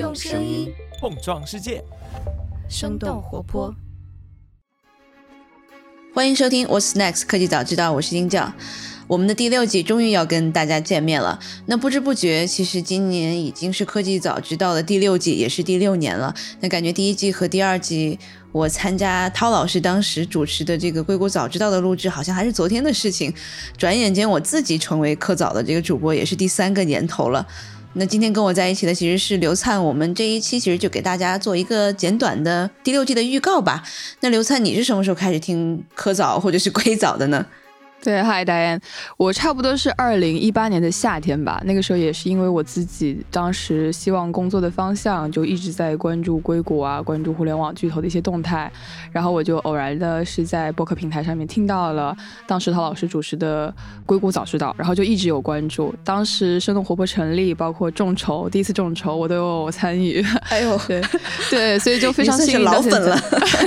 用声音碰撞世界，生动活泼。欢迎收听《What's Next 科技早知道》，我是丁教。我们的第六季终于要跟大家见面了。那不知不觉，其实今年已经是科技早知道的第六季，也是第六年了。那感觉第一季和第二季，我参加涛老师当时主持的这个硅谷早知道的录制，好像还是昨天的事情。转眼间，我自己成为科早的这个主播，也是第三个年头了。那今天跟我在一起的其实是刘灿，我们这一期其实就给大家做一个简短的第六季的预告吧。那刘灿，你是什么时候开始听科早或者是硅藻的呢？对，Hi Diane，我差不多是二零一八年的夏天吧。那个时候也是因为我自己当时希望工作的方向，就一直在关注硅谷啊，关注互联网巨头的一些动态。然后我就偶然的是在播客平台上面听到了当时陶老师主持的《硅谷早知道》，然后就一直有关注。当时生动活泼成立，包括众筹，第一次众筹我都有参与。哎呦，对对，所以就 非常幸运。老粉了，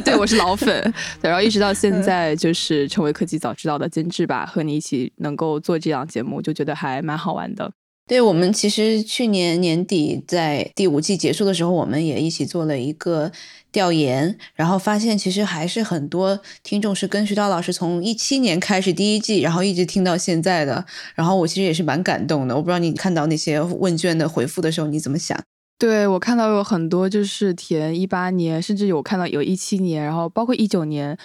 对，我是老粉。对，然后一直到现在，就是成为科技早知道的监制。吧，和你一起能够做这档节目，就觉得还蛮好玩的。对我们其实去年年底在第五季结束的时候，我们也一起做了一个调研，然后发现其实还是很多听众是跟徐涛老师从一七年开始第一季，然后一直听到现在的。然后我其实也是蛮感动的。我不知道你看到那些问卷的回复的时候你怎么想？对我看到有很多就是填一八年，甚至有看到有一七年，然后包括一九年。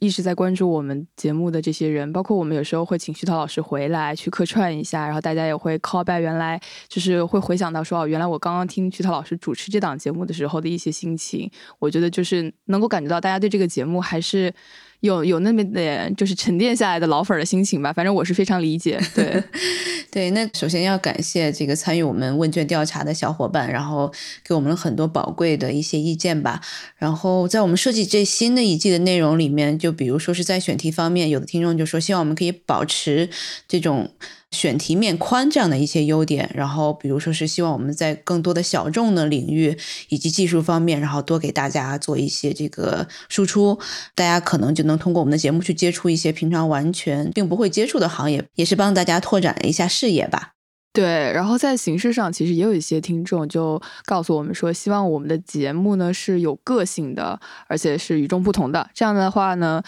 一直在关注我们节目的这些人，包括我们有时候会请徐涛老师回来去客串一下，然后大家也会 call back 原来就是会回想到说哦，原来我刚刚听徐涛老师主持这档节目的时候的一些心情，我觉得就是能够感觉到大家对这个节目还是。有有那么点就是沉淀下来的老粉的心情吧，反正我是非常理解。对，对，那首先要感谢这个参与我们问卷调查的小伙伴，然后给我们了很多宝贵的一些意见吧。然后在我们设计这新的一季的内容里面，就比如说是在选题方面，有的听众就说希望我们可以保持这种。选题面宽这样的一些优点，然后比如说是希望我们在更多的小众的领域以及技术方面，然后多给大家做一些这个输出，大家可能就能通过我们的节目去接触一些平常完全并不会接触的行业，也是帮大家拓展一下视野吧。对，然后在形式上，其实也有一些听众就告诉我们说，希望我们的节目呢是有个性的，而且是与众不同的。这样的话呢，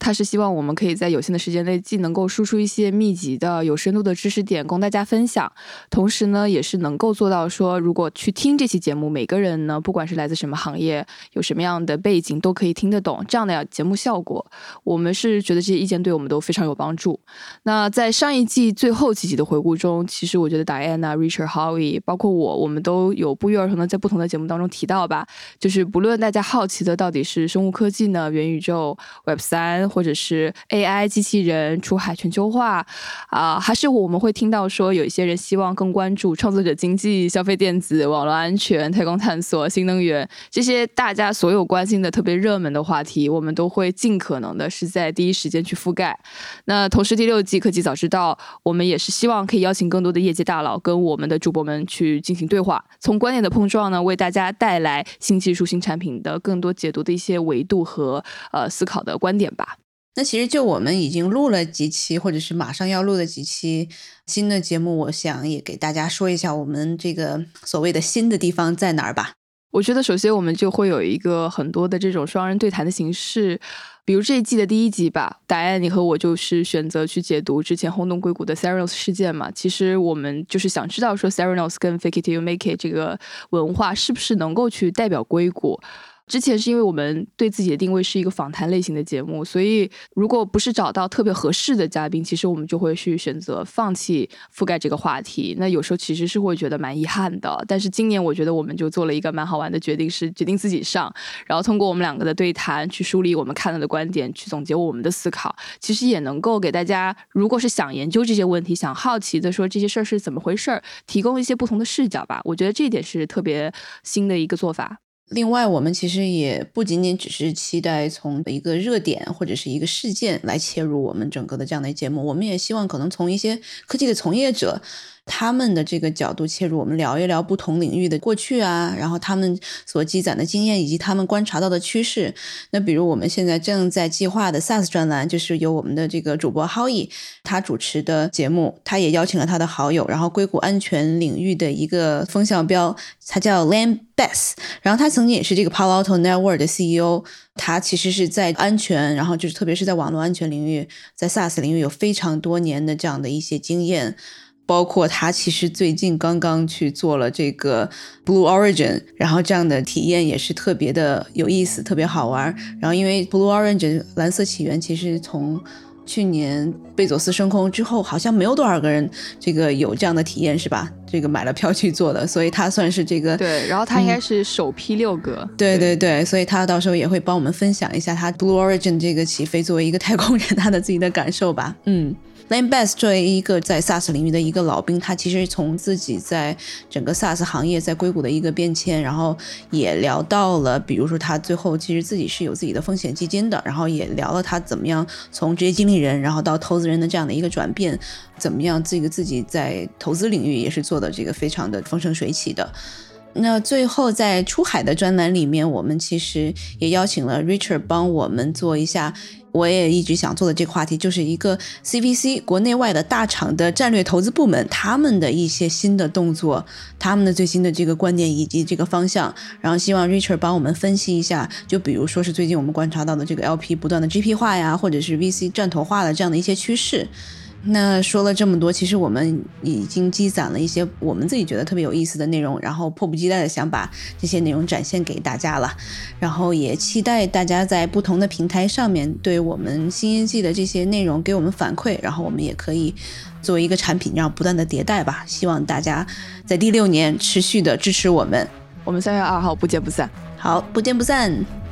他是希望我们可以在有限的时间内，既能够输出一些密集的、有深度的知识点供大家分享，同时呢，也是能够做到说，如果去听这期节目，每个人呢，不管是来自什么行业，有什么样的背景，都可以听得懂这样的节目效果。我们是觉得这些意见对我们都非常有帮助。那在上一季最后几集的回顾中，其实我。我觉得 Diana、Richard、Howie，包括我，我们都有不约而同的在不同的节目当中提到吧。就是不论大家好奇的到底是生物科技呢、元宇宙、Web 三，或者是 AI、机器人、出海、全球化啊，还是我们会听到说有一些人希望更关注创作者经济、消费电子、网络安全、太空探索、新能源这些大家所有关心的特别热门的话题，我们都会尽可能的是在第一时间去覆盖。那同时，第六季科技早知道，我们也是希望可以邀请更多的业界。些大佬跟我们的主播们去进行对话，从观点的碰撞呢，为大家带来新技术、新产品的更多解读的一些维度和呃思考的观点吧。那其实就我们已经录了几期，或者是马上要录的几期新的节目，我想也给大家说一下我们这个所谓的新的地方在哪儿吧。我觉得首先我们就会有一个很多的这种双人对谈的形式。比如这一季的第一集吧，答案你和我就是选择去解读之前轰动硅谷的 Serenos 事件嘛。其实我们就是想知道说 Serenos 跟 Fake It You Make It 这个文化是不是能够去代表硅谷。之前是因为我们对自己的定位是一个访谈类型的节目，所以如果不是找到特别合适的嘉宾，其实我们就会去选择放弃覆盖这个话题。那有时候其实是会觉得蛮遗憾的。但是今年我觉得我们就做了一个蛮好玩的决定，是决定自己上，然后通过我们两个的对谈去梳理我们看到的观点，去总结我们的思考。其实也能够给大家，如果是想研究这些问题，想好奇的说这些事儿是怎么回事儿，提供一些不同的视角吧。我觉得这一点是特别新的一个做法。另外，我们其实也不仅仅只是期待从一个热点或者是一个事件来切入我们整个的这样的节目，我们也希望可能从一些科技的从业者。他们的这个角度切入，我们聊一聊不同领域的过去啊，然后他们所积攒的经验以及他们观察到的趋势。那比如我们现在正在计划的 SaaS 专栏，就是由我们的这个主播 Howie 他主持的节目，他也邀请了他的好友，然后硅谷安全领域的一个风向标，他叫 Lam Bess，然后他曾经也是这个 Palo Alto Network 的 CEO，他其实是在安全，然后就是特别是在网络安全领域，在 SaaS 领域有非常多年的这样的一些经验。包括他其实最近刚刚去做了这个 Blue Origin，然后这样的体验也是特别的有意思，特别好玩。然后因为 Blue Origin 蓝色起源其实从去年贝佐斯升空之后，好像没有多少个人这个有这样的体验，是吧？这个买了票去做的，所以他算是这个对。然后他应该是首批六个，对对对，所以他到时候也会帮我们分享一下他 Blue Origin 这个起飞作为一个太空人他的自己的感受吧，嗯。Lane Bass 作为一个在 SaaS 领域的一个老兵，他其实从自己在整个 SaaS 行业在硅谷的一个变迁，然后也聊到了，比如说他最后其实自己是有自己的风险基金的，然后也聊了他怎么样从职业经理人，然后到投资人的这样的一个转变，怎么样这个自己在投资领域也是做的这个非常的风生水起的。那最后在出海的专栏里面，我们其实也邀请了 Richard 帮我们做一下。我也一直想做的这个话题，就是一个 CVC 国内外的大厂的战略投资部门，他们的一些新的动作，他们的最新的这个观点以及这个方向，然后希望 Richard 帮我们分析一下，就比如说是最近我们观察到的这个 LP 不断的 GP 化呀，或者是 VC 战投化的这样的一些趋势。那说了这么多，其实我们已经积攒了一些我们自己觉得特别有意思的内容，然后迫不及待的想把这些内容展现给大家了，然后也期待大家在不同的平台上面对我们新一季的这些内容给我们反馈，然后我们也可以作为一个产品，然后不断的迭代吧。希望大家在第六年持续的支持我们，我们三月二号不见不散。好，不见不散。